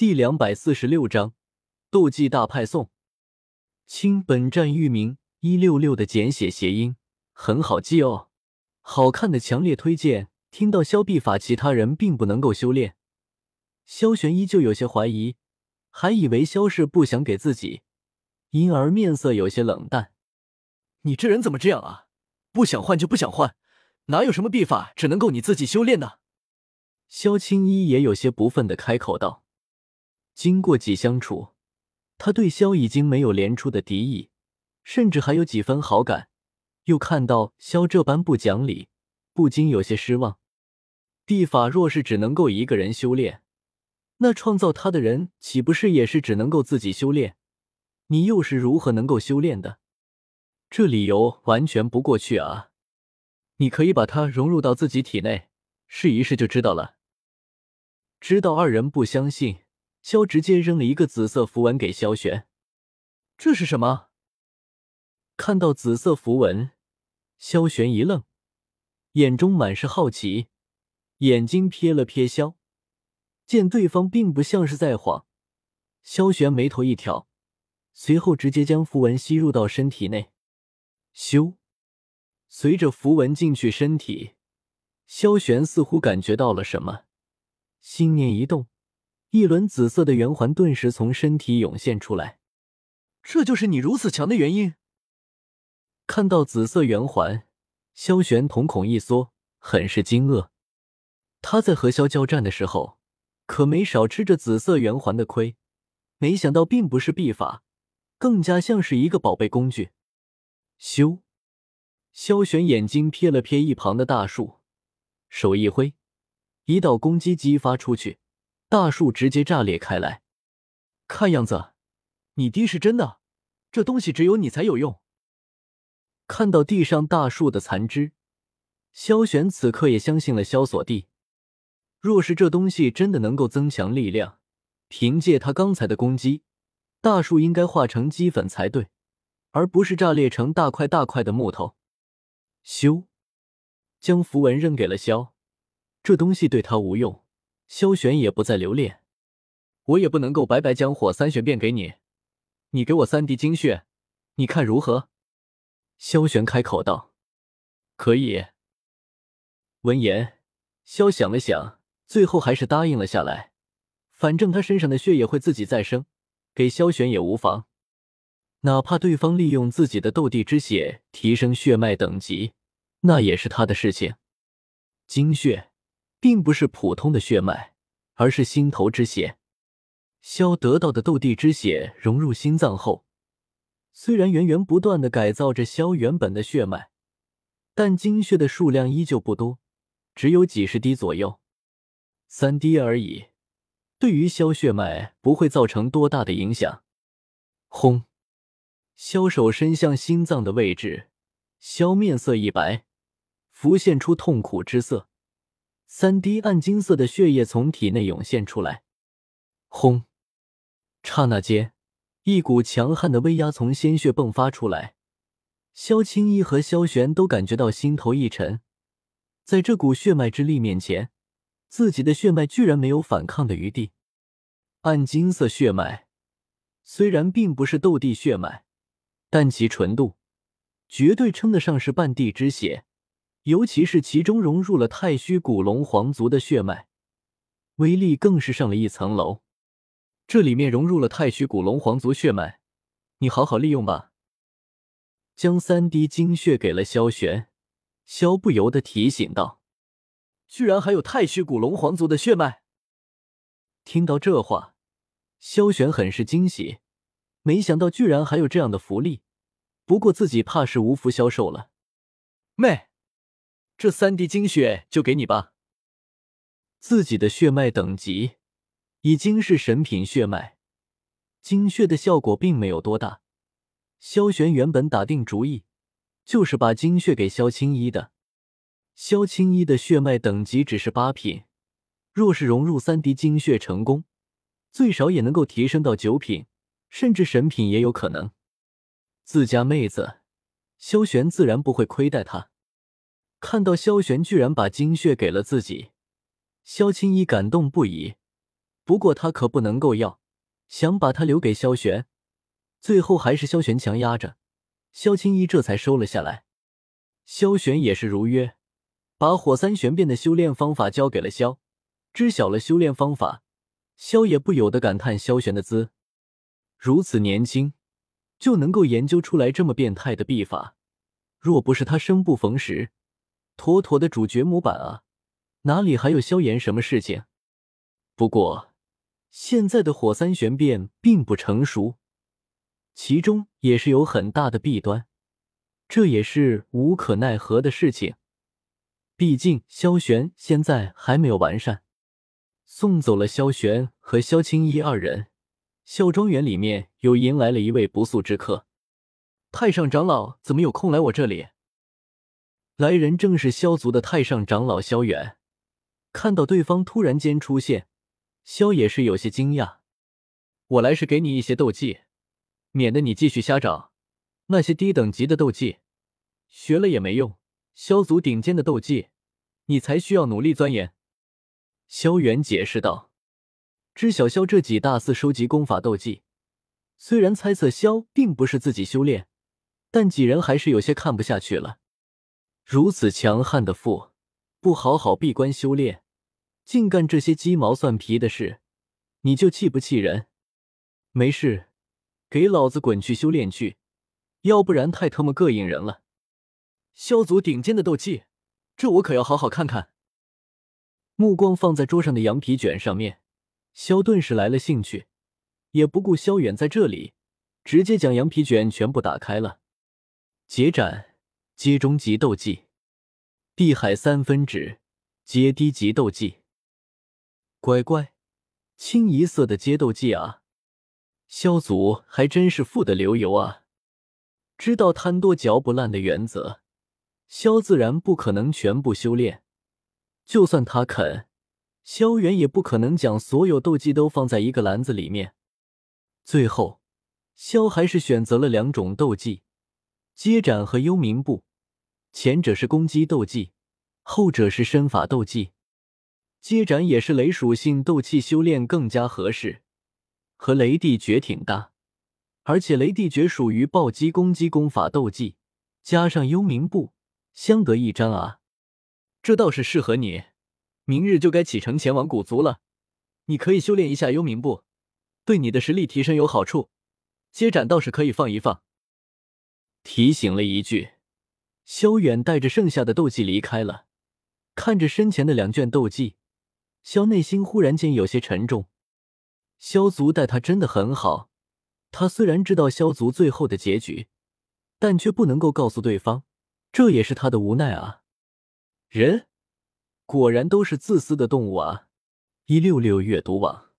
第两百四十六章斗技大派送。亲，本站域名一六六的简写谐音，很好记哦。好看的强烈推荐。听到萧必法其他人并不能够修炼，萧玄依旧有些怀疑，还以为萧氏不想给自己，因而面色有些冷淡。你这人怎么这样啊？不想换就不想换，哪有什么秘法只能够你自己修炼呢？萧青衣也有些不忿的开口道。经过几相处，他对萧已经没有连出的敌意，甚至还有几分好感。又看到萧这般不讲理，不禁有些失望。地法若是只能够一个人修炼，那创造他的人岂不是也是只能够自己修炼？你又是如何能够修炼的？这理由完全不过去啊！你可以把它融入到自己体内，试一试就知道了。知道二人不相信，萧直接扔了一个紫色符文给萧玄。这是什么？看到紫色符文，萧玄一愣，眼中满是好奇。眼睛瞥了瞥萧，见对方并不像是在晃，萧玄眉头一挑，随后直接将符文吸入到身体内。咻！随着符文进去身体，萧玄似乎感觉到了什么，心念一动，一轮紫色的圆环顿时从身体涌现出来。这就是你如此强的原因？看到紫色圆环，萧玄瞳孔一缩，很是惊愕。他在和萧交战的时候，可没少吃这紫色圆环的亏。没想到并不是秘法，更加像是一个宝贝工具。咻！萧玄眼睛瞥了瞥一旁的大树，手一挥，一道攻击激发出去，大树直接炸裂开来。看样子，你爹是真的，这东西只有你才有用。看到地上大树的残肢，萧玄此刻也相信了萧锁帝。若是这东西真的能够增强力量，凭借他刚才的攻击，大树应该化成齑粉才对，而不是炸裂成大块大块的木头。咻，将符文扔给了萧，这东西对他无用，萧玄也不再留恋。我也不能够白白将火三玄变给你，你给我三滴精血，你看如何？萧玄开口道：“可以。”闻言，萧想了想。最后还是答应了下来，反正他身上的血也会自己再生，给萧玄也无妨。哪怕对方利用自己的斗帝之血提升血脉等级，那也是他的事情。精血并不是普通的血脉，而是心头之血。萧得到的斗帝之血融入心脏后，虽然源源不断的改造着萧原本的血脉，但精血的数量依旧不多，只有几十滴左右。三滴而已，对于萧血脉不会造成多大的影响。轰！萧手伸向心脏的位置，萧面色一白，浮现出痛苦之色。三滴暗金色的血液从体内涌现出来。轰！刹那间，一股强悍的威压从鲜血迸发出来。萧青衣和萧玄都感觉到心头一沉，在这股血脉之力面前。自己的血脉居然没有反抗的余地，暗金色血脉虽然并不是斗帝血脉，但其纯度绝对称得上是半帝之血。尤其是其中融入了太虚古龙皇族的血脉，威力更是上了一层楼。这里面融入了太虚古龙皇族血脉，你好好利用吧。将三滴精血给了萧玄，萧不由得提醒道。居然还有太虚古龙皇族的血脉！听到这话，萧玄很是惊喜，没想到居然还有这样的福利。不过自己怕是无福消受了。妹，这三滴精血就给你吧。自己的血脉等级已经是神品血脉，精血的效果并没有多大。萧玄原本打定主意，就是把精血给萧青衣的。萧青衣的血脉等级只是八品，若是融入三滴精血成功，最少也能够提升到九品，甚至神品也有可能。自家妹子，萧玄自然不会亏待她。看到萧玄居然把精血给了自己，萧青衣感动不已，不过他可不能够要，想把他留给萧玄。最后还是萧玄强压着，萧青衣这才收了下来。萧玄也是如约，把火三玄变的修炼方法交给了萧。知晓了修炼方法，萧也不由得感叹萧玄的资，如此年轻就能够研究出来这么变态的秘法。若不是他生不逢时，妥妥的主角模板啊！哪里还有萧炎什么事情？不过现在的火三玄变并不成熟，其中也是有很大的弊端，这也是无可奈何的事情。毕竟萧玄现在还没有完善。送走了萧玄和萧青衣二人，萧庄园里面又迎来了一位不速之客。太上长老怎么有空来我这里？来人正是萧族的太上长老萧远。看到对方突然间出现，萧也是有些惊讶。我来是给你一些斗技，免得你继续瞎找。那些低等级的斗技，学了也没用。萧族顶尖的斗技，你才需要努力钻研。萧远解释道：“知晓萧这几大肆收集功法斗技，虽然猜测萧并不是自己修炼，但几人还是有些看不下去了。如此强悍的父，不好好闭关修炼，竟干这些鸡毛蒜皮的事，你就气不气人？没事，给老子滚去修炼去，要不然太他妈膈应人了。萧族顶尖的斗技，这我可要好好看看。”目光放在桌上的羊皮卷上面，萧顿时来了兴趣，也不顾萧远在这里，直接将羊皮卷全部打开了。结斩，阶中级斗技；地海三分指，阶低级斗技。乖乖，清一色的阶斗技啊！萧祖还真是富得流油啊！知道贪多嚼不烂的原则，萧自然不可能全部修炼。就算他肯，萧远也不可能将所有斗技都放在一个篮子里面。最后，萧还是选择了两种斗技：接斩和幽冥步。前者是攻击斗技，后者是身法斗技。接斩也是雷属性斗气修炼更加合适，和雷帝诀挺搭。而且雷帝诀属于暴击攻击功法斗技，加上幽冥步，相得益彰啊。这倒是适合你，明日就该启程前往古族了。你可以修炼一下幽冥步，对你的实力提升有好处。接斩倒是可以放一放。提醒了一句，萧远带着剩下的斗技离开了。看着身前的两卷斗技，萧内心忽然间有些沉重。萧族待他真的很好，他虽然知道萧族最后的结局，但却不能够告诉对方，这也是他的无奈啊。人果然都是自私的动物啊！一六六阅读网。